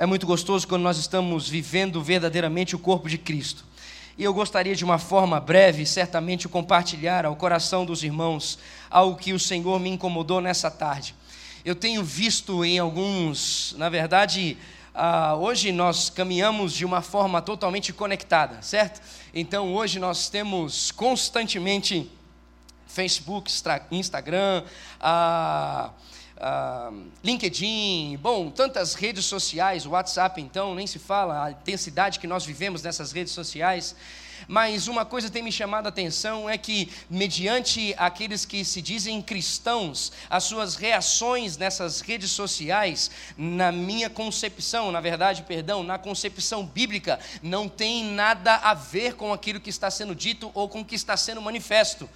É muito gostoso quando nós estamos vivendo verdadeiramente o corpo de Cristo. E eu gostaria de uma forma breve, certamente, compartilhar ao coração dos irmãos algo que o Senhor me incomodou nessa tarde. Eu tenho visto em alguns, na verdade, ah, hoje nós caminhamos de uma forma totalmente conectada, certo? Então hoje nós temos constantemente Facebook, Instagram, ah, ah, LinkedIn, bom, tantas redes sociais, WhatsApp então, nem se fala, a intensidade que nós vivemos nessas redes sociais. Mas uma coisa tem me chamado a atenção é que, mediante aqueles que se dizem cristãos, as suas reações nessas redes sociais, na minha concepção, na verdade, perdão, na concepção bíblica, não tem nada a ver com aquilo que está sendo dito ou com o que está sendo manifesto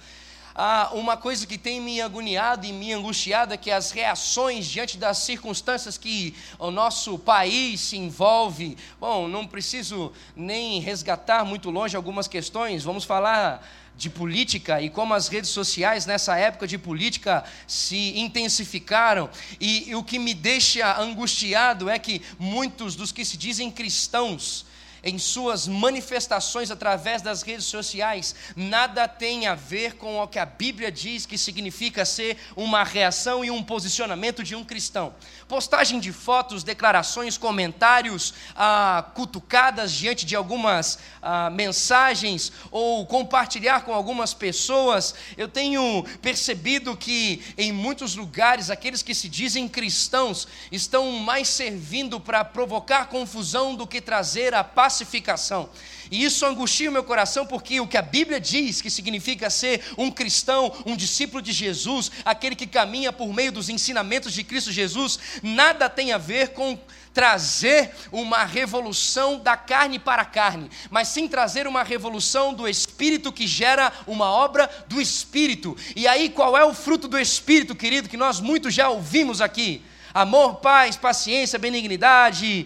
ah, uma coisa que tem me agoniado e me angustiado é que as reações diante das circunstâncias que o nosso país se envolve. Bom, não preciso nem resgatar muito longe algumas questões, vamos falar de política e como as redes sociais nessa época de política se intensificaram. E, e o que me deixa angustiado é que muitos dos que se dizem cristãos, em suas manifestações através das redes sociais, nada tem a ver com o que a Bíblia diz que significa ser uma reação e um posicionamento de um cristão. Postagem de fotos, declarações, comentários, ah, cutucadas diante de algumas ah, mensagens ou compartilhar com algumas pessoas. Eu tenho percebido que em muitos lugares aqueles que se dizem cristãos estão mais servindo para provocar confusão do que trazer a paz pacificação. E isso angustia o meu coração, porque o que a Bíblia diz que significa ser um cristão, um discípulo de Jesus, aquele que caminha por meio dos ensinamentos de Cristo Jesus, nada tem a ver com trazer uma revolução da carne para a carne, mas sim trazer uma revolução do espírito que gera uma obra do espírito. E aí, qual é o fruto do espírito, querido, que nós muito já ouvimos aqui? Amor, paz, paciência, benignidade,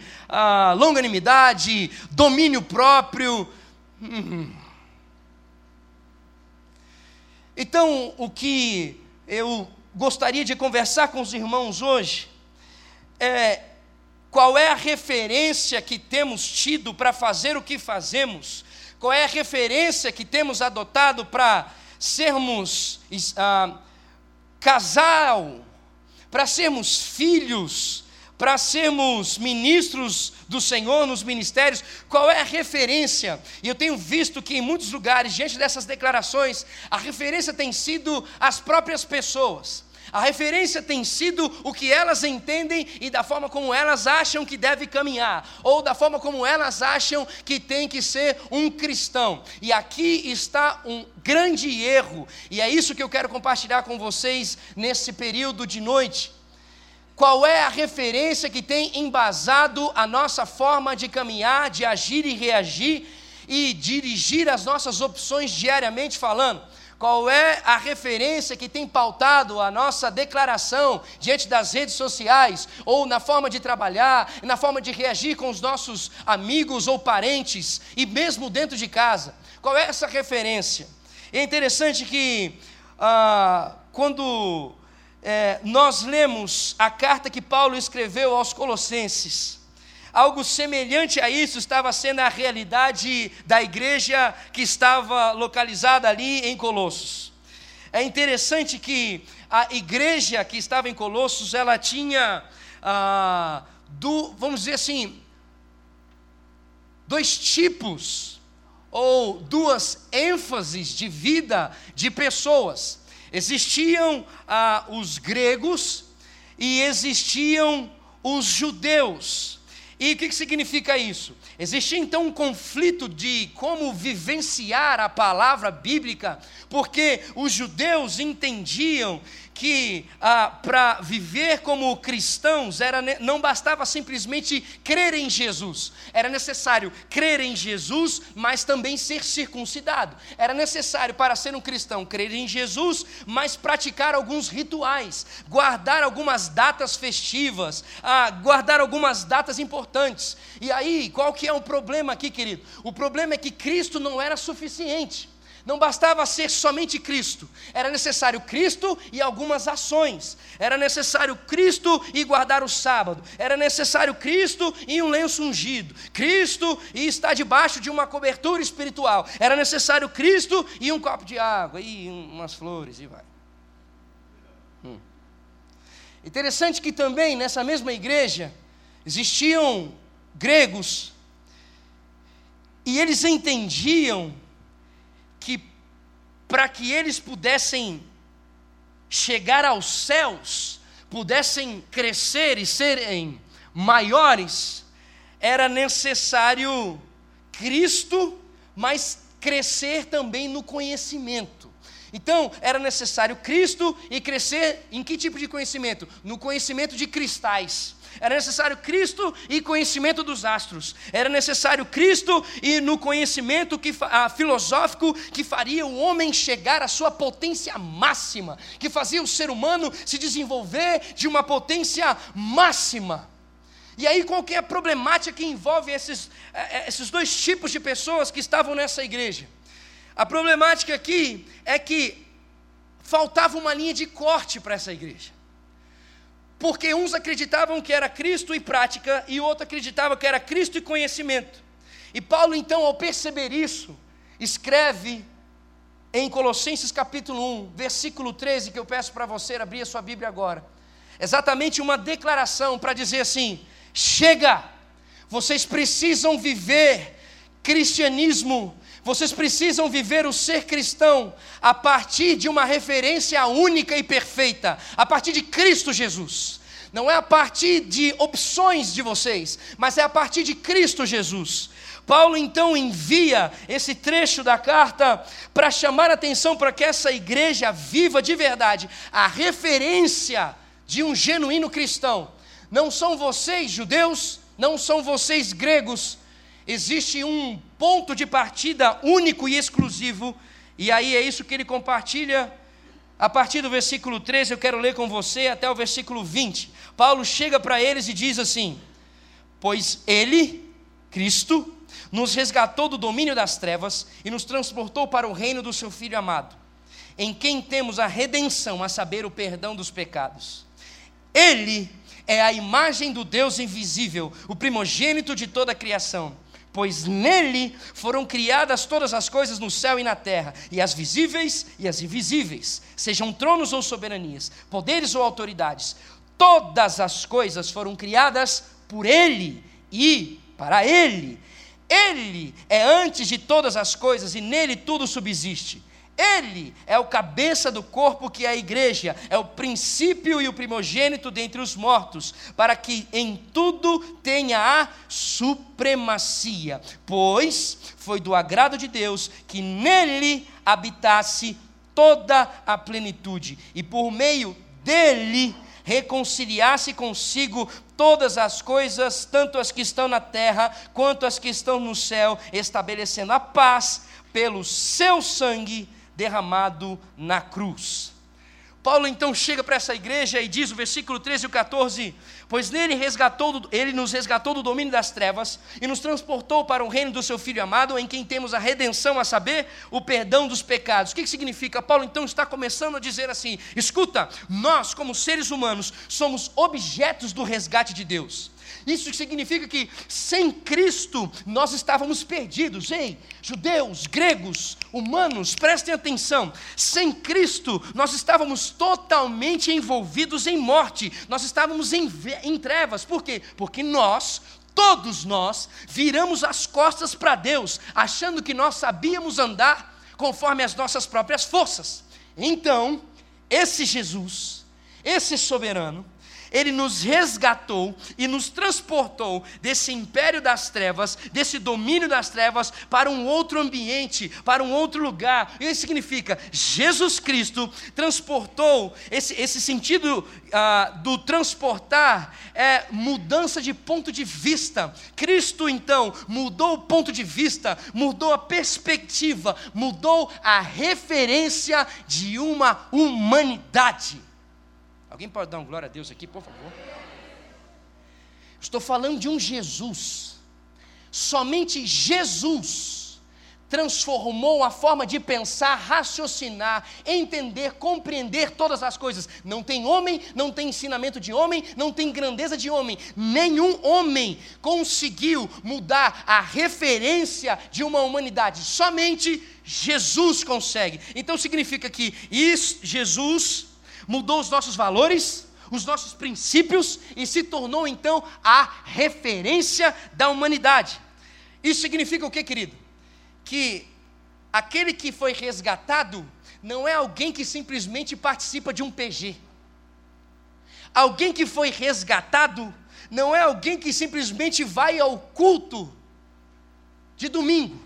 longanimidade, domínio próprio. Hum. Então, o que eu gostaria de conversar com os irmãos hoje é qual é a referência que temos tido para fazer o que fazemos, qual é a referência que temos adotado para sermos ah, casal para sermos filhos, para sermos ministros do Senhor nos ministérios, qual é a referência? E eu tenho visto que em muitos lugares, diante dessas declarações, a referência tem sido as próprias pessoas. A referência tem sido o que elas entendem e da forma como elas acham que deve caminhar, ou da forma como elas acham que tem que ser um cristão. E aqui está um grande erro, e é isso que eu quero compartilhar com vocês nesse período de noite. Qual é a referência que tem embasado a nossa forma de caminhar, de agir e reagir e dirigir as nossas opções diariamente falando? Qual é a referência que tem pautado a nossa declaração diante das redes sociais, ou na forma de trabalhar, na forma de reagir com os nossos amigos ou parentes, e mesmo dentro de casa? Qual é essa referência? É interessante que ah, quando é, nós lemos a carta que Paulo escreveu aos Colossenses, Algo semelhante a isso estava sendo a realidade da igreja que estava localizada ali em Colossos. É interessante que a igreja que estava em Colossos, ela tinha, ah, do, vamos dizer assim, dois tipos ou duas ênfases de vida de pessoas. Existiam ah, os gregos e existiam os judeus. E o que significa isso? Existia então um conflito de como vivenciar a palavra bíblica, porque os judeus entendiam que ah, para viver como cristãos era, não bastava simplesmente crer em Jesus, era necessário crer em Jesus, mas também ser circuncidado. Era necessário para ser um cristão crer em Jesus, mas praticar alguns rituais, guardar algumas datas festivas, ah, guardar algumas datas importantes. E aí, qual que é o problema aqui, querido? O problema é que Cristo não era suficiente. Não bastava ser somente Cristo, era necessário Cristo e algumas ações. Era necessário Cristo e guardar o sábado. Era necessário Cristo e um lenço ungido. Cristo e estar debaixo de uma cobertura espiritual. Era necessário Cristo e um copo de água e umas flores e vai. Hum. Interessante que também nessa mesma igreja existiam gregos e eles entendiam para que eles pudessem chegar aos céus, pudessem crescer e serem maiores, era necessário Cristo, mas crescer também no conhecimento. Então, era necessário Cristo e crescer em que tipo de conhecimento? No conhecimento de cristais. Era necessário Cristo e conhecimento dos astros. Era necessário Cristo e no conhecimento que, ah, filosófico que faria o homem chegar à sua potência máxima, que fazia o ser humano se desenvolver de uma potência máxima. E aí, qual que é a problemática que envolve esses, eh, eh, esses dois tipos de pessoas que estavam nessa igreja? A problemática aqui é que faltava uma linha de corte para essa igreja porque uns acreditavam que era Cristo e prática, e outro acreditava que era Cristo e conhecimento. E Paulo, então, ao perceber isso, escreve em Colossenses capítulo 1, versículo 13, que eu peço para você abrir a sua Bíblia agora. Exatamente uma declaração para dizer assim: chega, vocês precisam viver cristianismo, vocês precisam viver o ser cristão a partir de uma referência única e perfeita, a partir de Cristo Jesus. Não é a partir de opções de vocês, mas é a partir de Cristo Jesus. Paulo então envia esse trecho da carta para chamar a atenção para que essa igreja viva de verdade a referência de um genuíno cristão. Não são vocês judeus, não são vocês gregos, existe um ponto de partida único e exclusivo, e aí é isso que ele compartilha a partir do versículo 13, eu quero ler com você até o versículo 20. Paulo chega para eles e diz assim: Pois ele, Cristo, nos resgatou do domínio das trevas e nos transportou para o reino do seu Filho amado, em quem temos a redenção, a saber, o perdão dos pecados. Ele é a imagem do Deus invisível, o primogênito de toda a criação pois nele foram criadas todas as coisas no céu e na terra, e as visíveis e as invisíveis, sejam tronos ou soberanias, poderes ou autoridades, todas as coisas foram criadas por ele e para ele. Ele é antes de todas as coisas e nele tudo subsiste. Ele é o cabeça do corpo que é a igreja, é o princípio e o primogênito dentre os mortos, para que em tudo tenha a supremacia. Pois foi do agrado de Deus que nele habitasse toda a plenitude, e por meio dele reconciliasse consigo todas as coisas, tanto as que estão na terra quanto as que estão no céu, estabelecendo a paz pelo seu sangue derramado na cruz. Paulo então chega para essa igreja e diz o versículo 13 e 14: Pois nele resgatou, ele nos resgatou do domínio das trevas e nos transportou para o reino do seu Filho amado, em quem temos a redenção, a saber, o perdão dos pecados. O que, que significa? Paulo então está começando a dizer assim: escuta, nós, como seres humanos, somos objetos do resgate de Deus. Isso significa que sem Cristo nós estávamos perdidos. Ei, judeus, gregos, humanos, prestem atenção. Sem Cristo nós estávamos totalmente envolvidos em morte, nós estávamos em, em trevas. Por quê? Porque nós, todos nós, viramos as costas para Deus, achando que nós sabíamos andar conforme as nossas próprias forças. Então, esse Jesus, esse soberano, ele nos resgatou e nos transportou desse império das trevas, desse domínio das trevas, para um outro ambiente, para um outro lugar. Isso significa, Jesus Cristo transportou, esse, esse sentido ah, do transportar é mudança de ponto de vista. Cristo, então, mudou o ponto de vista, mudou a perspectiva, mudou a referência de uma humanidade. Alguém pode dar um glória a Deus aqui, por favor? Estou falando de um Jesus. Somente Jesus transformou a forma de pensar, raciocinar, entender, compreender todas as coisas. Não tem homem, não tem ensinamento de homem, não tem grandeza de homem. Nenhum homem conseguiu mudar a referência de uma humanidade. Somente Jesus consegue. Então significa que Jesus mudou os nossos valores, os nossos princípios e se tornou então a referência da humanidade. Isso significa o que, querido? que aquele que foi resgatado não é alguém que simplesmente participa de um PG. Alguém que foi resgatado não é alguém que simplesmente vai ao culto de domingo,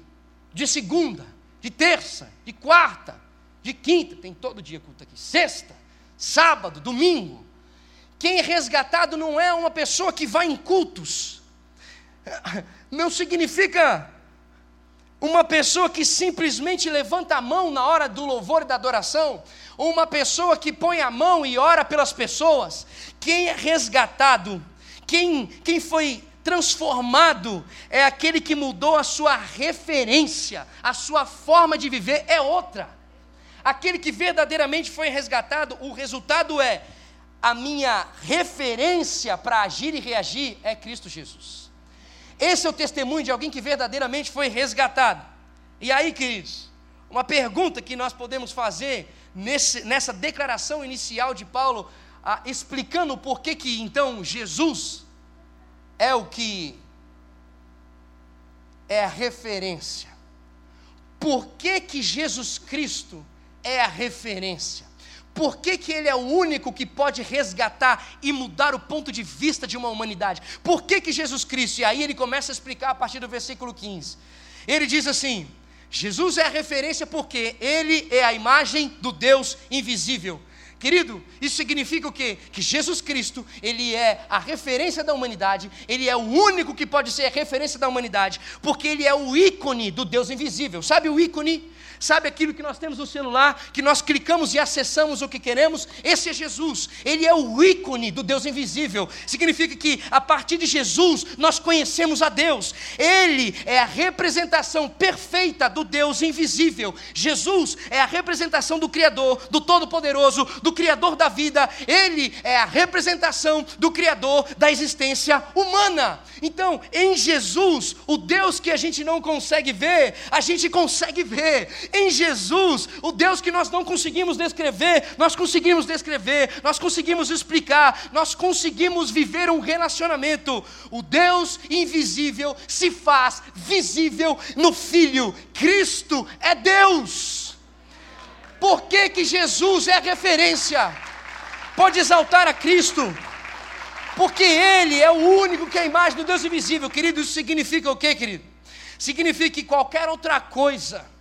de segunda, de terça, de quarta, de quinta, tem todo dia culto aqui, sexta, sábado, domingo. Quem é resgatado não é uma pessoa que vai em cultos. Não significa uma pessoa que simplesmente levanta a mão na hora do louvor e da adoração, ou uma pessoa que põe a mão e ora pelas pessoas, quem é resgatado, quem, quem foi transformado é aquele que mudou a sua referência, a sua forma de viver é outra. Aquele que verdadeiramente foi resgatado, o resultado é a minha referência para agir e reagir é Cristo Jesus. Esse é o testemunho de alguém que verdadeiramente foi resgatado. E aí, queridos, uma pergunta que nós podemos fazer nesse, nessa declaração inicial de Paulo, ah, explicando por que que então Jesus é o que é a referência. Por que que Jesus Cristo é a referência? Por que, que ele é o único que pode resgatar e mudar o ponto de vista de uma humanidade? Por que, que Jesus Cristo? E aí ele começa a explicar a partir do versículo 15. Ele diz assim: Jesus é a referência porque ele é a imagem do Deus invisível. Querido, isso significa o quê? Que Jesus Cristo, ele é a referência da humanidade, ele é o único que pode ser a referência da humanidade, porque ele é o ícone do Deus invisível. Sabe o ícone? Sabe aquilo que nós temos no celular, que nós clicamos e acessamos o que queremos? Esse é Jesus. Ele é o ícone do Deus invisível. Significa que a partir de Jesus nós conhecemos a Deus. Ele é a representação perfeita do Deus invisível. Jesus é a representação do Criador, do Todo-Poderoso, do Criador da vida. Ele é a representação do Criador da existência humana. Então, em Jesus, o Deus que a gente não consegue ver, a gente consegue ver. Em Jesus, o Deus que nós não conseguimos descrever, nós conseguimos descrever, nós conseguimos explicar, nós conseguimos viver um relacionamento. O Deus invisível se faz visível no Filho. Cristo é Deus. Por que, que Jesus é a referência? Pode exaltar a Cristo porque Ele é o único que é a imagem do Deus invisível, querido. Isso significa o quê, querido? Significa que qualquer outra coisa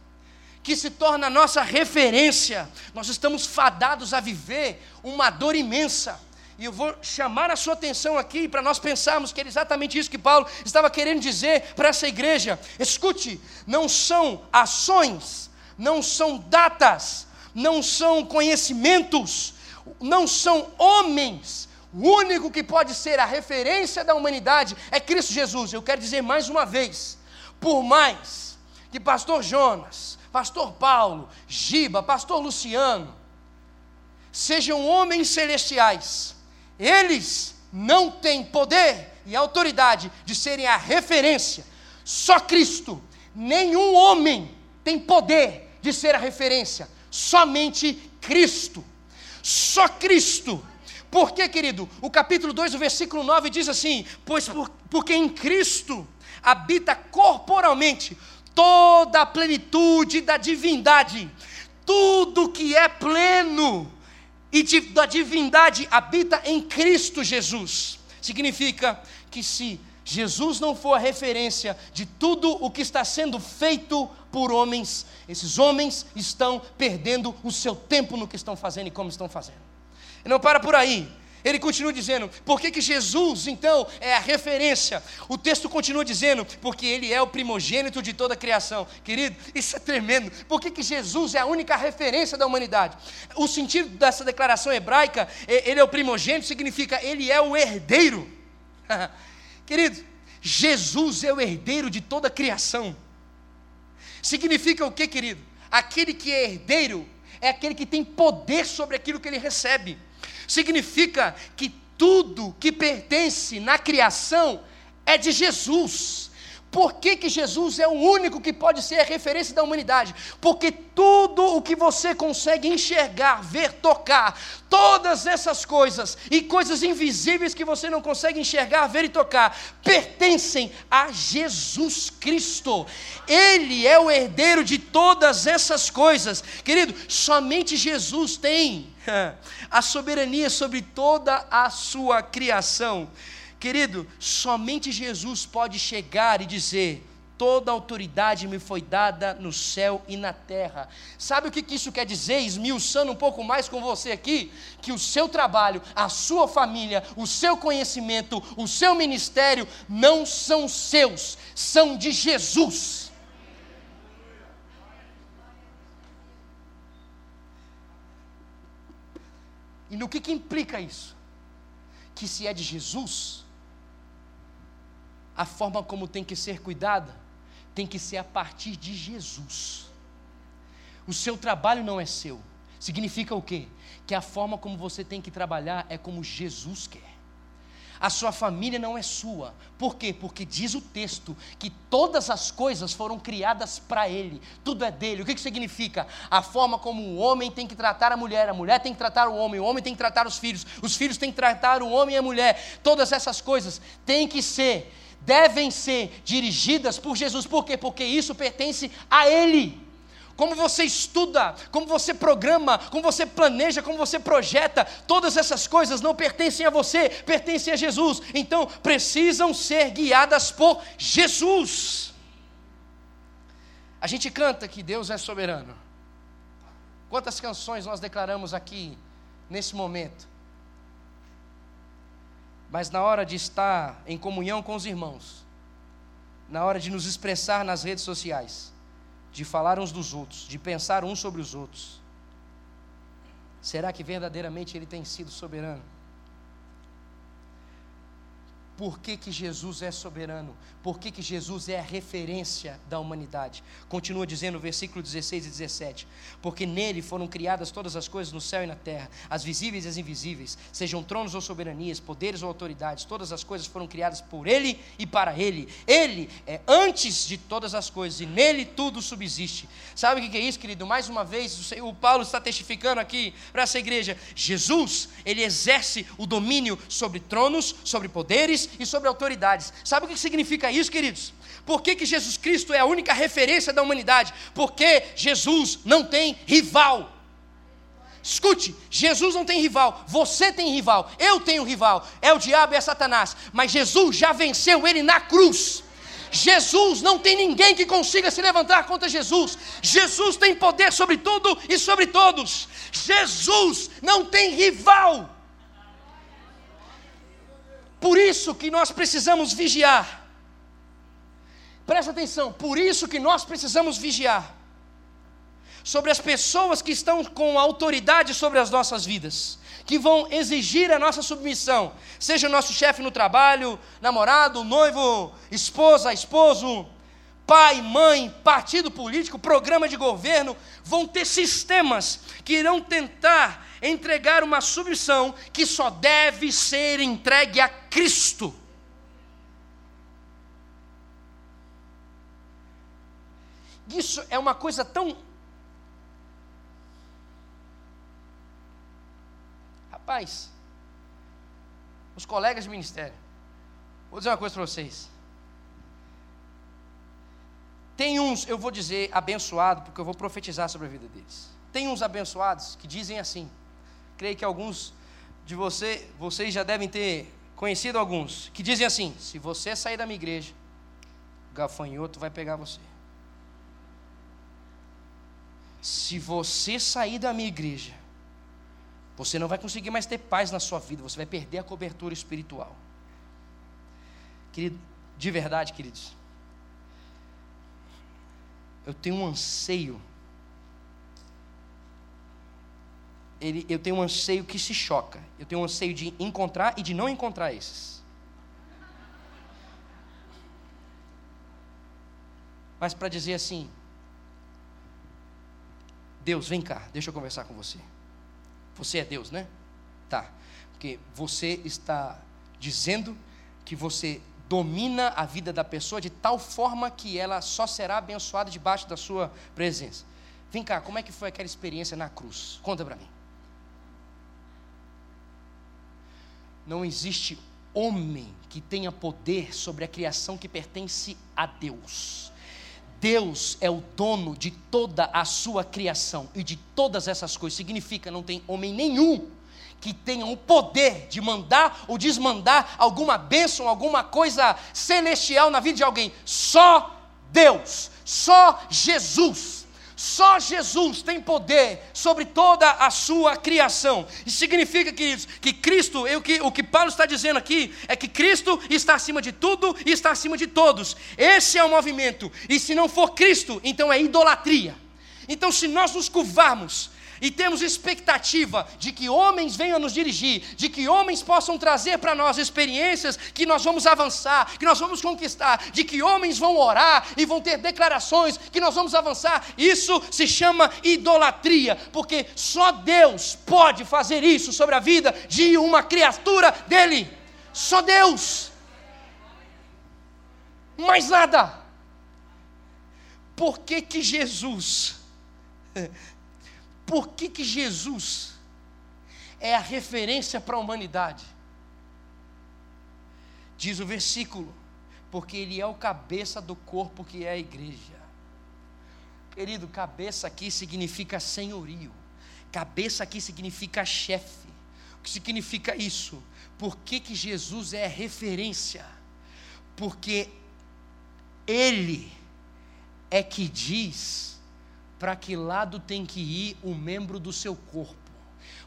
que se torna a nossa referência, nós estamos fadados a viver uma dor imensa. E eu vou chamar a sua atenção aqui para nós pensarmos que era exatamente isso que Paulo estava querendo dizer para essa igreja. Escute, não são ações, não são datas, não são conhecimentos, não são homens. O único que pode ser a referência da humanidade é Cristo Jesus. Eu quero dizer mais uma vez: por mais que Pastor Jonas, pastor Paulo, Giba, pastor Luciano, sejam homens celestiais, eles não têm poder e autoridade de serem a referência. Só Cristo, nenhum homem tem poder de ser a referência, somente Cristo. Só Cristo. Por que, querido? O capítulo 2, o versículo 9 diz assim: Pois por, porque em Cristo habita corporalmente toda a plenitude da divindade, tudo que é pleno e da divindade habita em Cristo Jesus. Significa que se Jesus não for a referência de tudo o que está sendo feito por homens, esses homens estão perdendo o seu tempo no que estão fazendo e como estão fazendo. E não para por aí. Ele continua dizendo, por que, que Jesus, então, é a referência? O texto continua dizendo, porque ele é o primogênito de toda a criação. Querido, isso é tremendo. Por que, que Jesus é a única referência da humanidade? O sentido dessa declaração hebraica, ele é o primogênito, significa ele é o herdeiro. Querido, Jesus é o herdeiro de toda a criação. Significa o que, querido? Aquele que é herdeiro é aquele que tem poder sobre aquilo que ele recebe. Significa que tudo que pertence na criação é de Jesus. Por que, que Jesus é o único que pode ser a referência da humanidade? Porque tudo o que você consegue enxergar, ver, tocar, todas essas coisas e coisas invisíveis que você não consegue enxergar, ver e tocar, pertencem a Jesus Cristo. Ele é o herdeiro de todas essas coisas. Querido, somente Jesus tem a soberania sobre toda a sua criação. Querido, somente Jesus pode chegar e dizer: toda autoridade me foi dada no céu e na terra. Sabe o que isso quer dizer, esmiuçando um pouco mais com você aqui? Que o seu trabalho, a sua família, o seu conhecimento, o seu ministério não são seus, são de Jesus. E no que, que implica isso? Que se é de Jesus, a forma como tem que ser cuidada tem que ser a partir de Jesus. O seu trabalho não é seu. Significa o quê? Que a forma como você tem que trabalhar é como Jesus quer. A sua família não é sua. Por quê? Porque diz o texto que todas as coisas foram criadas para Ele, tudo é dele. O que, que significa? A forma como o homem tem que tratar a mulher, a mulher tem que tratar o homem, o homem tem que tratar os filhos, os filhos têm que tratar o homem e a mulher. Todas essas coisas têm que ser devem ser dirigidas por Jesus. Por quê? Porque isso pertence a Ele. Como você estuda, como você programa, como você planeja, como você projeta, todas essas coisas não pertencem a você, pertencem a Jesus. Então precisam ser guiadas por Jesus. A gente canta que Deus é soberano. Quantas canções nós declaramos aqui nesse momento? mas na hora de estar em comunhão com os irmãos, na hora de nos expressar nas redes sociais, de falar uns dos outros, de pensar uns sobre os outros, será que verdadeiramente Ele tem sido soberano? Por que, que Jesus é soberano? Por que, que Jesus é a referência da humanidade? Continua dizendo no versículo 16 e 17: Porque nele foram criadas todas as coisas no céu e na terra, as visíveis e as invisíveis, sejam tronos ou soberanias, poderes ou autoridades, todas as coisas foram criadas por ele e para ele. Ele é antes de todas as coisas e nele tudo subsiste. Sabe o que é isso, querido? Mais uma vez, o Paulo está testificando aqui para essa igreja: Jesus, ele exerce o domínio sobre tronos, sobre poderes e sobre autoridades. Sabe o que significa isso, queridos? Por que, que Jesus Cristo é a única referência da humanidade? Porque Jesus não tem rival. Escute, Jesus não tem rival, você tem rival, eu tenho rival, é o diabo e é Satanás, mas Jesus já venceu ele na cruz. Jesus não tem ninguém que consiga se levantar contra Jesus. Jesus tem poder sobre tudo e sobre todos. Jesus não tem rival. Por isso que nós precisamos vigiar. Presta atenção, por isso que nós precisamos vigiar sobre as pessoas que estão com autoridade sobre as nossas vidas, que vão exigir a nossa submissão, seja o nosso chefe no trabalho, namorado, noivo, esposa, esposo, pai, mãe, partido político, programa de governo, vão ter sistemas que irão tentar entregar uma submissão que só deve ser entregue a Cristo. Isso é uma coisa tão. Rapaz, os colegas de ministério, vou dizer uma coisa para vocês. Tem uns, eu vou dizer abençoado, porque eu vou profetizar sobre a vida deles. Tem uns abençoados que dizem assim: creio que alguns de você, vocês já devem ter conhecido alguns, que dizem assim: se você sair da minha igreja, o gafanhoto vai pegar você. Se você sair da minha igreja, você não vai conseguir mais ter paz na sua vida, você vai perder a cobertura espiritual. Querido, de verdade, queridos, eu tenho um anseio ele, eu tenho um anseio que se choca. Eu tenho um anseio de encontrar e de não encontrar esses. Mas para dizer assim, Deus, vem cá, deixa eu conversar com você. Você é Deus, né? Tá. Porque você está dizendo que você domina a vida da pessoa de tal forma que ela só será abençoada debaixo da sua presença. Vem cá, como é que foi aquela experiência na cruz? Conta para mim. Não existe homem que tenha poder sobre a criação que pertence a Deus. Deus é o dono de toda a sua criação e de todas essas coisas. Significa não tem homem nenhum que tenha o poder de mandar ou desmandar alguma bênção, alguma coisa celestial na vida de alguém. Só Deus, só Jesus. Só Jesus tem poder sobre toda a sua criação. Isso significa, queridos, que Cristo, o que, o que Paulo está dizendo aqui, é que Cristo está acima de tudo e está acima de todos. Esse é o movimento. E se não for Cristo, então é idolatria. Então, se nós nos curvarmos e temos expectativa de que homens venham nos dirigir, de que homens possam trazer para nós experiências que nós vamos avançar, que nós vamos conquistar, de que homens vão orar e vão ter declarações que nós vamos avançar. Isso se chama idolatria, porque só Deus pode fazer isso sobre a vida de uma criatura dele. Só Deus. Mais nada. Por que que Jesus por que, que Jesus é a referência para a humanidade? Diz o versículo, porque Ele é o cabeça do corpo que é a igreja. Querido, cabeça aqui significa senhorio, cabeça aqui significa chefe. O que significa isso? Por que, que Jesus é referência? Porque Ele é que diz para que lado tem que ir o membro do seu corpo.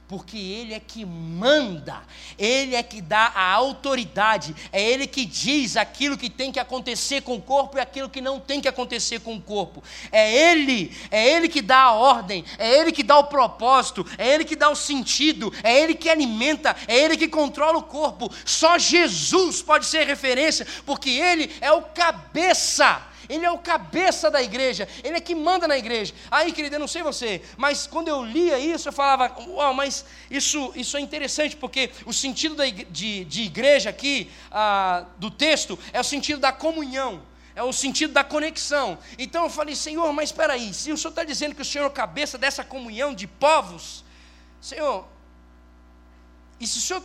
Porque Ele é que manda, Ele é que dá a autoridade, é Ele que diz aquilo que tem que acontecer com o corpo e aquilo que não tem que acontecer com o corpo. É Ele, é Ele que dá a ordem, é Ele que dá o propósito, é Ele que dá o sentido, é Ele que alimenta, é Ele que controla o corpo. Só Jesus pode ser referência, porque Ele é o cabeça ele é o cabeça da igreja, ele é que manda na igreja. Aí, querido, eu não sei você, mas quando eu lia isso, eu falava, uau, mas isso, isso é interessante, porque o sentido de, de igreja aqui, ah, do texto, é o sentido da comunhão é o sentido da conexão. Então eu falei, Senhor, mas espera aí, se o Senhor está dizendo que o Senhor é o cabeça dessa comunhão de povos, Senhor, e se o Senhor.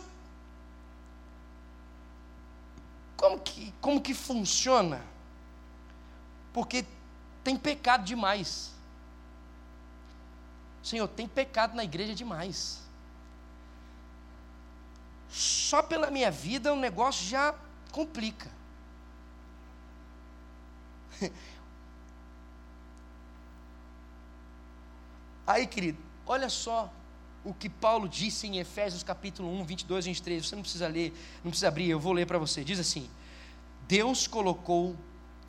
Como que, como que funciona porque tem pecado demais. Senhor, tem pecado na igreja demais. Só pela minha vida o negócio já complica. Aí, querido, olha só o que Paulo disse em Efésios capítulo 1, 22 e 23. Você não precisa ler, não precisa abrir, eu vou ler para você. Diz assim: Deus colocou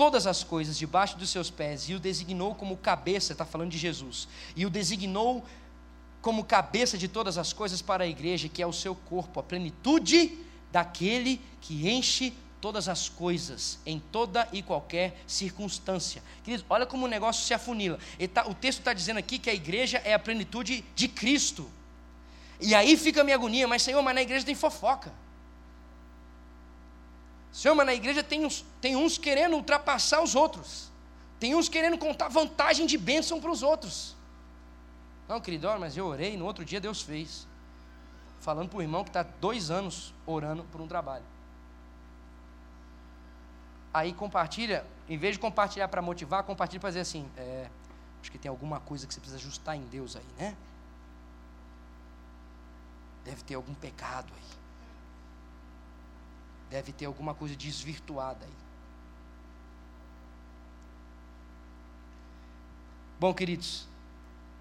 todas as coisas debaixo dos seus pés e o designou como cabeça, está falando de Jesus, e o designou como cabeça de todas as coisas para a igreja, que é o seu corpo, a plenitude daquele que enche todas as coisas, em toda e qualquer circunstância. Queridos, olha como o negócio se afunila. Tá, o texto está dizendo aqui que a igreja é a plenitude de Cristo. E aí fica a minha agonia, mas Senhor, mas na igreja tem fofoca. Senhor, mas na igreja tem uns, tem uns querendo ultrapassar os outros. Tem uns querendo contar vantagem de bênção para os outros. Não, querido, mas eu orei, no outro dia Deus fez. Falando para o irmão que está dois anos orando por um trabalho. Aí compartilha, em vez de compartilhar para motivar, compartilha para dizer assim: é, acho que tem alguma coisa que você precisa ajustar em Deus aí, né? Deve ter algum pecado aí. Deve ter alguma coisa desvirtuada aí. Bom, queridos,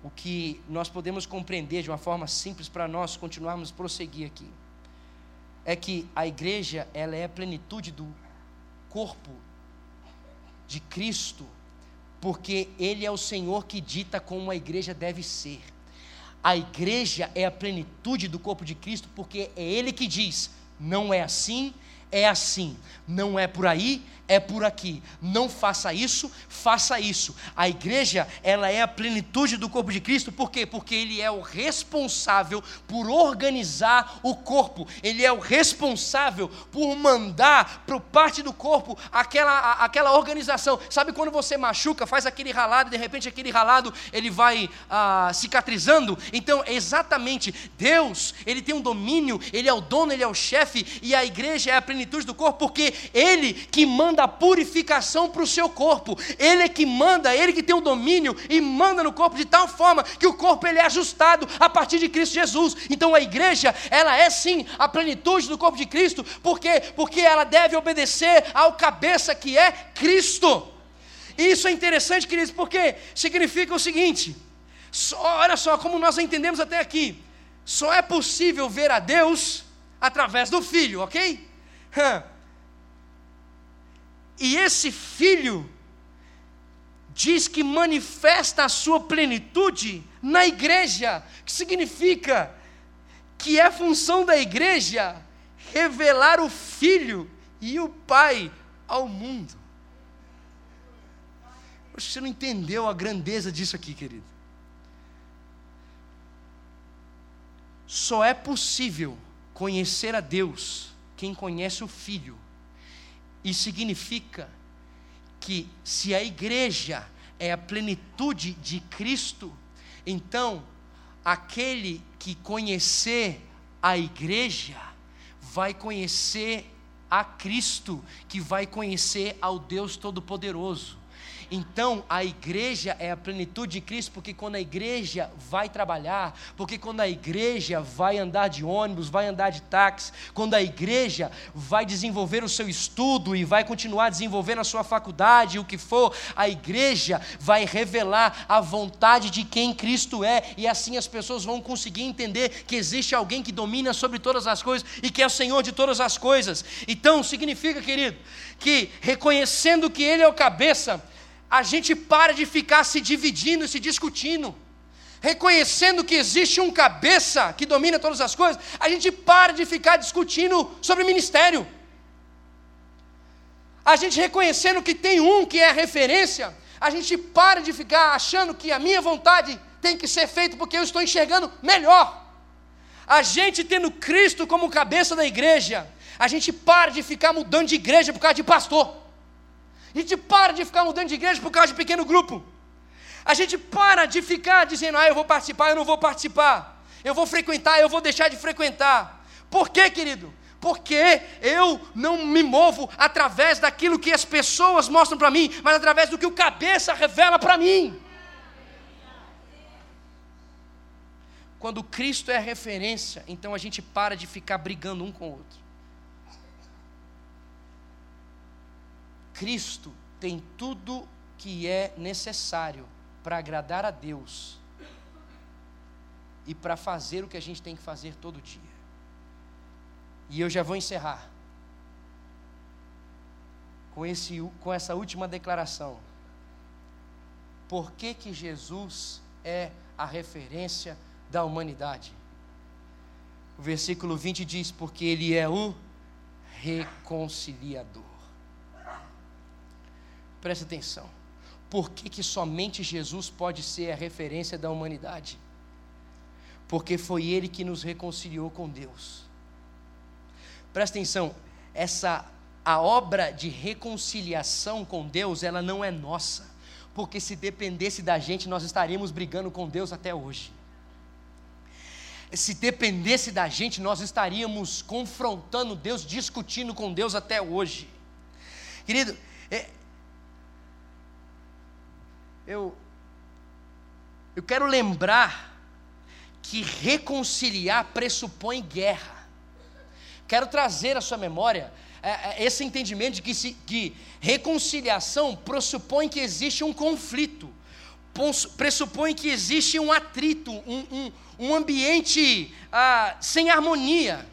o que nós podemos compreender de uma forma simples para nós continuarmos a prosseguir aqui é que a igreja ela é a plenitude do corpo de Cristo, porque ele é o Senhor que dita como a igreja deve ser. A igreja é a plenitude do corpo de Cristo, porque é ele que diz: não é assim, é assim, não é por aí, é por aqui. Não faça isso, faça isso. A igreja, ela é a plenitude do corpo de Cristo, por quê? Porque ele é o responsável por organizar o corpo. Ele é o responsável por mandar para parte do corpo aquela, aquela organização. Sabe quando você machuca, faz aquele ralado de repente aquele ralado ele vai ah, cicatrizando? Então, exatamente, Deus, ele tem um domínio, ele é o dono, ele é o chefe e a igreja é a plenitude do corpo, porque ele que manda da purificação para o seu corpo. Ele é que manda, ele que tem o domínio e manda no corpo de tal forma que o corpo ele é ajustado a partir de Cristo Jesus. Então a igreja, ela é sim a plenitude do corpo de Cristo, porque porque ela deve obedecer ao cabeça que é Cristo. Isso é interessante, queridos, porque significa o seguinte: só, olha só como nós entendemos até aqui. Só é possível ver a Deus através do Filho, ok? E esse filho diz que manifesta a sua plenitude na igreja, que significa que é função da igreja revelar o filho e o pai ao mundo. Você não entendeu a grandeza disso aqui, querido. Só é possível conhecer a Deus quem conhece o Filho e significa que se a igreja é a plenitude de Cristo, então aquele que conhecer a igreja vai conhecer a Cristo, que vai conhecer ao Deus Todo-Poderoso. Então, a igreja é a plenitude de Cristo, porque quando a igreja vai trabalhar, porque quando a igreja vai andar de ônibus, vai andar de táxi, quando a igreja vai desenvolver o seu estudo e vai continuar desenvolvendo a sua faculdade, o que for, a igreja vai revelar a vontade de quem Cristo é, e assim as pessoas vão conseguir entender que existe alguém que domina sobre todas as coisas e que é o Senhor de todas as coisas. Então, significa, querido, que reconhecendo que Ele é o cabeça, a gente para de ficar se dividindo, se discutindo. Reconhecendo que existe um cabeça que domina todas as coisas, a gente para de ficar discutindo sobre ministério. A gente reconhecendo que tem um que é referência, a gente para de ficar achando que a minha vontade tem que ser feita porque eu estou enxergando melhor. A gente tendo Cristo como cabeça da igreja, a gente para de ficar mudando de igreja por causa de pastor. A gente para de ficar mudando de igreja por causa de pequeno grupo. A gente para de ficar dizendo, ah, eu vou participar, eu não vou participar. Eu vou frequentar, eu vou deixar de frequentar. Por quê, querido? Porque eu não me movo através daquilo que as pessoas mostram para mim, mas através do que o cabeça revela para mim. Quando Cristo é referência, então a gente para de ficar brigando um com o outro. Cristo tem tudo que é necessário para agradar a Deus e para fazer o que a gente tem que fazer todo dia. E eu já vou encerrar com, esse, com essa última declaração. Por que, que Jesus é a referência da humanidade? O versículo 20 diz: Porque Ele é o reconciliador. Preste atenção. Por que, que somente Jesus pode ser a referência da humanidade? Porque foi Ele que nos reconciliou com Deus. Presta atenção, essa a obra de reconciliação com Deus, ela não é nossa. Porque se dependesse da gente, nós estaríamos brigando com Deus até hoje. Se dependesse da gente, nós estaríamos confrontando Deus, discutindo com Deus até hoje. Querido, é, eu, eu quero lembrar que reconciliar pressupõe guerra. Quero trazer à sua memória é, é, esse entendimento de que, se, que reconciliação pressupõe que existe um conflito, pressupõe que existe um atrito, um, um, um ambiente ah, sem harmonia.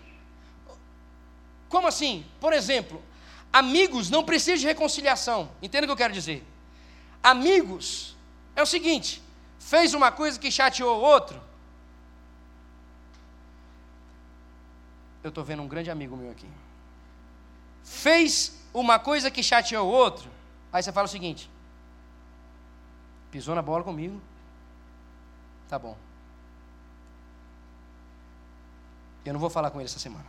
Como assim? Por exemplo, amigos não precisam de reconciliação. Entenda o que eu quero dizer? Amigos, é o seguinte: fez uma coisa que chateou o outro. Eu estou vendo um grande amigo meu aqui. fez uma coisa que chateou o outro, aí você fala o seguinte: pisou na bola comigo, tá bom. Eu não vou falar com ele essa semana.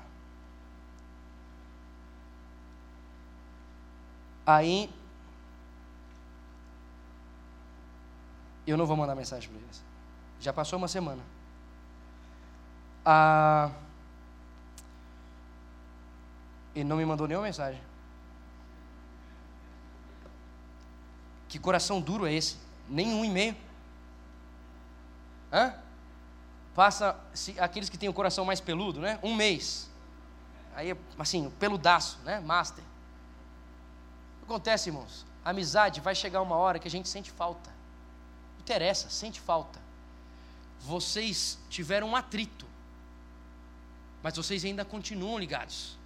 Aí eu não vou mandar mensagem para eles. Já passou uma semana. Ah, ele não me mandou nenhuma mensagem. Que coração duro é esse? Nenhum e-mail. Hã? Passa se, aqueles que têm o coração mais peludo, né? Um mês. Aí, assim, peludaço, né? Master. Acontece, irmãos. A amizade vai chegar uma hora que a gente sente falta. Interessa, sente falta. Vocês tiveram um atrito. Mas vocês ainda continuam ligados.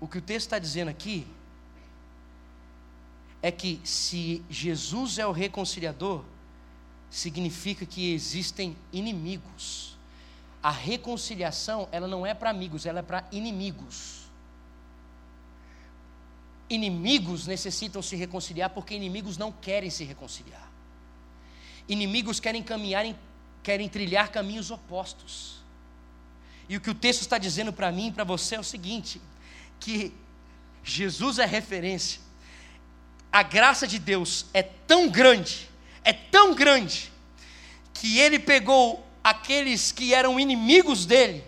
O que o texto está dizendo aqui é que se Jesus é o reconciliador, significa que existem inimigos. A reconciliação, ela não é para amigos, ela é para inimigos. Inimigos necessitam se reconciliar porque inimigos não querem se reconciliar. Inimigos querem caminhar, em, querem trilhar caminhos opostos. E o que o texto está dizendo para mim e para você é o seguinte: que Jesus é referência. A graça de Deus é tão grande, é tão grande, que ele pegou aqueles que eram inimigos dele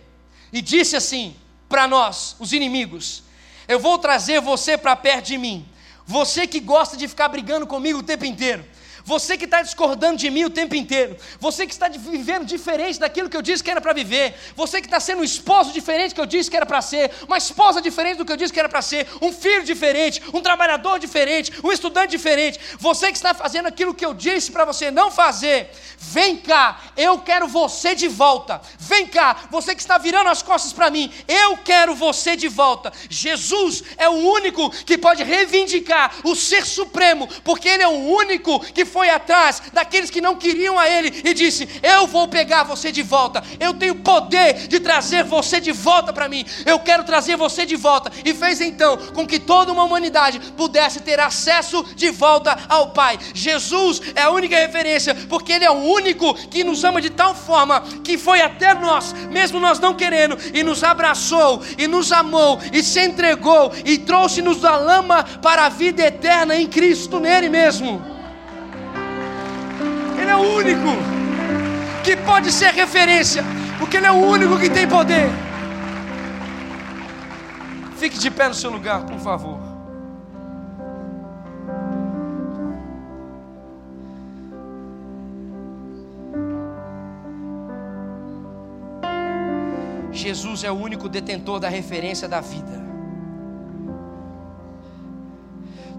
e disse assim para nós, os inimigos: Eu vou trazer você para perto de mim. Você que gosta de ficar brigando comigo o tempo inteiro, você que está discordando de mim o tempo inteiro. Você que está vivendo diferente daquilo que eu disse que era para viver. Você que está sendo um esposo diferente do que eu disse que era para ser. Uma esposa diferente do que eu disse que era para ser. Um filho diferente. Um trabalhador diferente. Um estudante diferente. Você que está fazendo aquilo que eu disse para você não fazer. Vem cá, eu quero você de volta. Vem cá, você que está virando as costas para mim. Eu quero você de volta. Jesus é o único que pode reivindicar o ser supremo. Porque Ele é o único que foi atrás daqueles que não queriam a Ele e disse: Eu vou pegar você de volta, eu tenho poder de trazer você de volta para mim, eu quero trazer você de volta. E fez então com que toda uma humanidade pudesse ter acesso de volta ao Pai. Jesus é a única referência, porque Ele é o único que nos ama de tal forma que foi até nós, mesmo nós não querendo, e nos abraçou, e nos amou, e se entregou, e trouxe-nos da lama para a vida eterna em Cristo, nele mesmo. É o único que pode ser referência, porque Ele é o único que tem poder. Fique de pé no seu lugar, por favor. Jesus é o único detentor da referência da vida.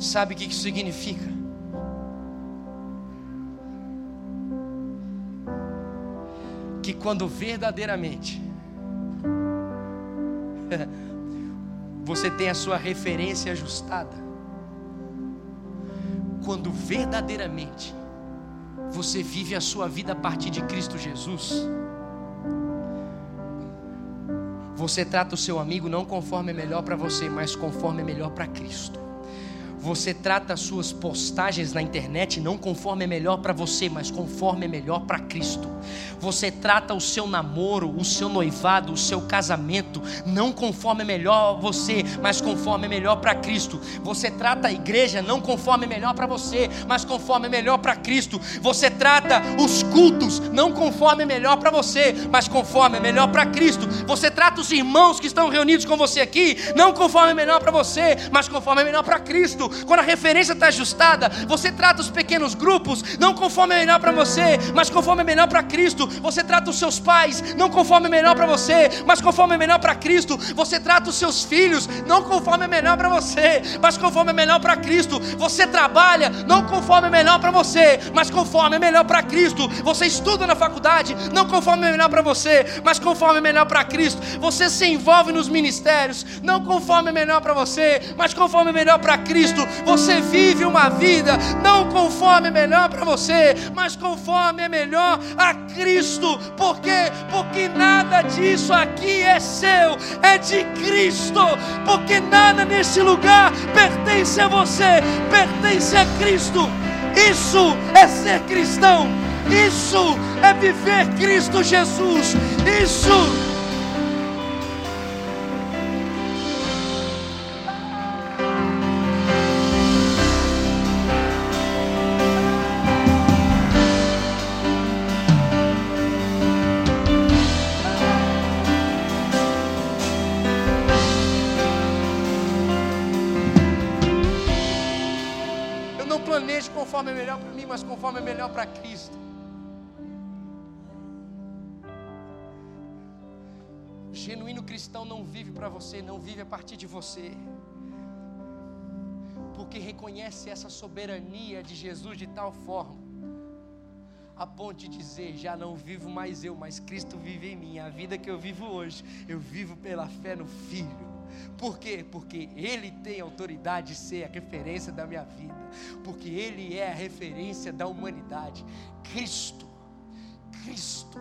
Sabe o que isso significa? Que quando verdadeiramente você tem a sua referência ajustada, quando verdadeiramente você vive a sua vida a partir de Cristo Jesus, você trata o seu amigo não conforme é melhor para você, mas conforme é melhor para Cristo. Você trata as suas postagens na internet não conforme é melhor para você, mas conforme é melhor para Cristo. Você trata o seu namoro, o seu noivado, o seu casamento não conforme é melhor você, mas conforme é melhor para Cristo. Você trata a igreja não conforme é melhor para você, mas conforme é melhor para Cristo. Você trata os cultos não conforme é melhor para você, mas conforme é melhor para Cristo. Você trata os irmãos que estão reunidos com você aqui não conforme é melhor para você, mas conforme é melhor para Cristo quando a referência está ajustada, você trata os pequenos grupos não conforme é melhor para você, mas conforme é melhor para Cristo. Você trata os seus pais não conforme é melhor para você, mas conforme é melhor para Cristo. Você trata os seus filhos não conforme é melhor para você, mas conforme é melhor para Cristo. Você trabalha não conforme é melhor para você, mas conforme é melhor para Cristo. Você estuda na faculdade não conforme é melhor para você, mas conforme é melhor para Cristo. Você se envolve nos ministérios não conforme é melhor para você, mas conforme é melhor para Cristo. Você vive uma vida não conforme é melhor para você, mas conforme é melhor a Cristo. Por quê? Porque nada disso aqui é seu, é de Cristo. Porque nada nesse lugar pertence a você, pertence a Cristo. Isso é ser cristão. Isso é viver Cristo Jesus. Isso para Cristo. O genuíno cristão não vive para você, não vive a partir de você. Porque reconhece essa soberania de Jesus de tal forma, a ponto de dizer: já não vivo mais eu, mas Cristo vive em mim. A vida que eu vivo hoje, eu vivo pela fé no Filho. Por quê? Porque Ele tem autoridade de ser a referência da minha vida. Porque Ele é a referência da humanidade. Cristo. Cristo.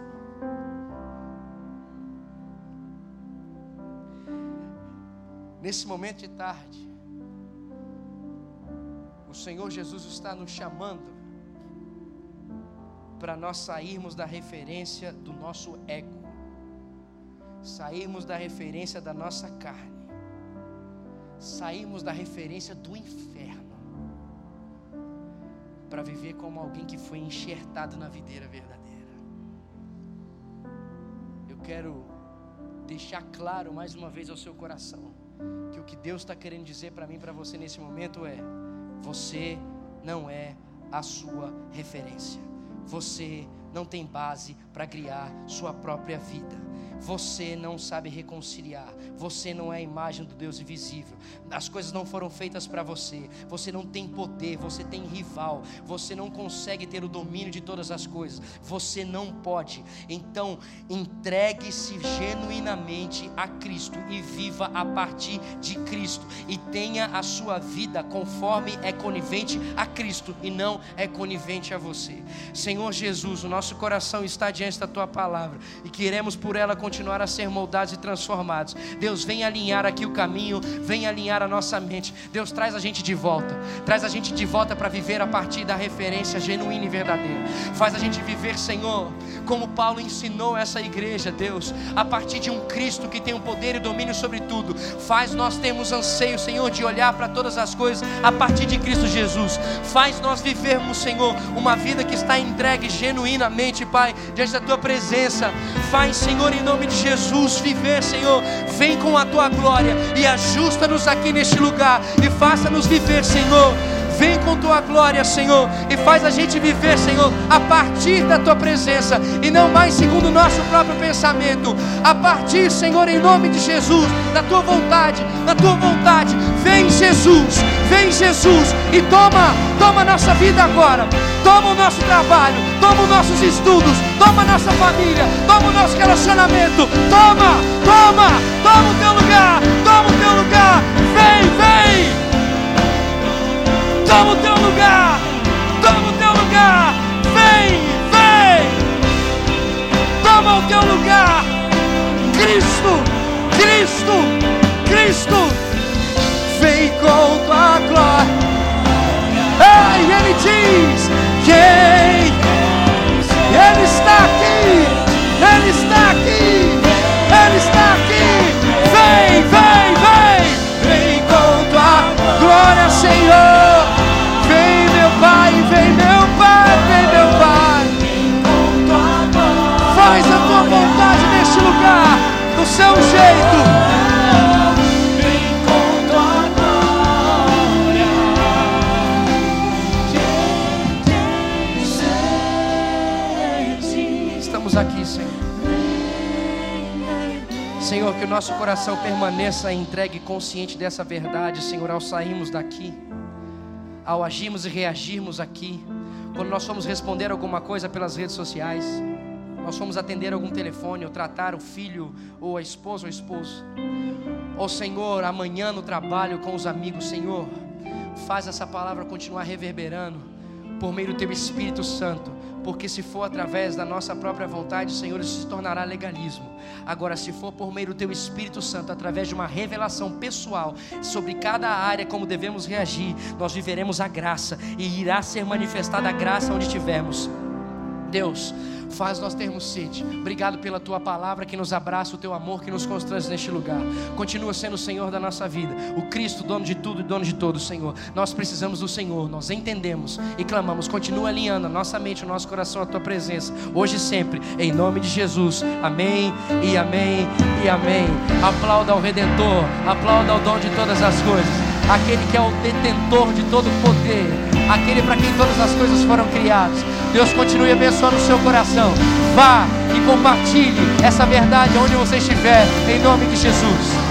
Nesse momento de tarde, o Senhor Jesus está nos chamando para nós sairmos da referência do nosso ego, sairmos da referência da nossa carne sairmos da referência do inferno para viver como alguém que foi enxertado na videira verdadeira. Eu quero deixar claro mais uma vez ao seu coração que o que Deus está querendo dizer para mim, para você nesse momento é: você não é a sua referência. Você não tem base para criar sua própria vida. Você não sabe reconciliar. Você não é a imagem do Deus invisível. As coisas não foram feitas para você. Você não tem poder. Você tem rival. Você não consegue ter o domínio de todas as coisas. Você não pode. Então, entregue-se genuinamente a Cristo e viva a partir de Cristo. E tenha a sua vida conforme é conivente a Cristo e não é conivente a você. Senhor Jesus, o nosso coração está diante da tua palavra e queremos por ela continuar continuar a ser moldados e transformados. Deus, vem alinhar aqui o caminho, vem alinhar a nossa mente. Deus, traz a gente de volta, traz a gente de volta para viver a partir da referência genuína e verdadeira. Faz a gente viver, Senhor, como Paulo ensinou essa igreja, Deus, a partir de um Cristo que tem o um poder e domínio sobre tudo. Faz nós termos anseio, Senhor, de olhar para todas as coisas a partir de Cristo Jesus. Faz nós vivermos, Senhor, uma vida que está entregue genuinamente, Pai, diante da tua presença. Faz, Senhor, em nome nome de Jesus, viver, Senhor. Vem com a tua glória e ajusta-nos aqui neste lugar e faça-nos viver, Senhor. Vem com tua glória, Senhor, e faz a gente viver, Senhor, a partir da tua presença e não mais segundo o nosso próprio pensamento. A partir, Senhor, em nome de Jesus, da tua vontade, da tua vontade. Vem, Jesus, vem, Jesus, e toma, toma nossa vida agora. Toma o nosso trabalho, toma os nossos estudos, toma a nossa família, toma o nosso relacionamento. Toma, toma, toma o teu lugar, toma o teu lugar. Vem, vem. Toma o teu lugar, toma o teu lugar. Vem, vem. Toma o teu lugar. Cristo, Cristo, Cristo. Com tua glória. Ei, ele diz: Quem? Ele está aqui, Ele está aqui, Ele está aqui. Vem, vem, vem, vem com tua glória, Senhor. Vem, meu Pai, vem, meu Pai, vem, meu Pai. Faz a tua vontade neste lugar, do seu jeito. Que o nosso coração permaneça entregue e consciente dessa verdade, Senhor, ao sairmos daqui, ao agirmos e reagirmos aqui, quando nós fomos responder alguma coisa pelas redes sociais, nós fomos atender algum telefone, ou tratar o filho, ou a esposa ou esposo, ou Senhor, amanhã no trabalho com os amigos, Senhor, Faz essa palavra continuar reverberando por meio do teu Espírito Santo, porque se for através da nossa própria vontade, Senhor, isso se tornará legalismo. Agora, se for por meio do teu Espírito Santo, através de uma revelação pessoal sobre cada área como devemos reagir, nós viveremos a graça e irá ser manifestada a graça onde estivermos. Deus, faz nós termos sede. Obrigado pela tua palavra que nos abraça, o teu amor que nos constrange neste lugar. Continua sendo o Senhor da nossa vida, o Cristo, dono de tudo e dono de todos, Senhor. Nós precisamos do Senhor, nós entendemos e clamamos. Continua alinhando a nossa mente, o nosso coração, a tua presença, hoje e sempre, em nome de Jesus. Amém e amém e amém. Aplauda ao Redentor, aplauda ao dono de todas as coisas, aquele que é o detentor de todo o poder, aquele para quem todas as coisas foram criadas. Deus continue abençoando o seu coração. Vá e compartilhe essa verdade onde você estiver, em nome de Jesus.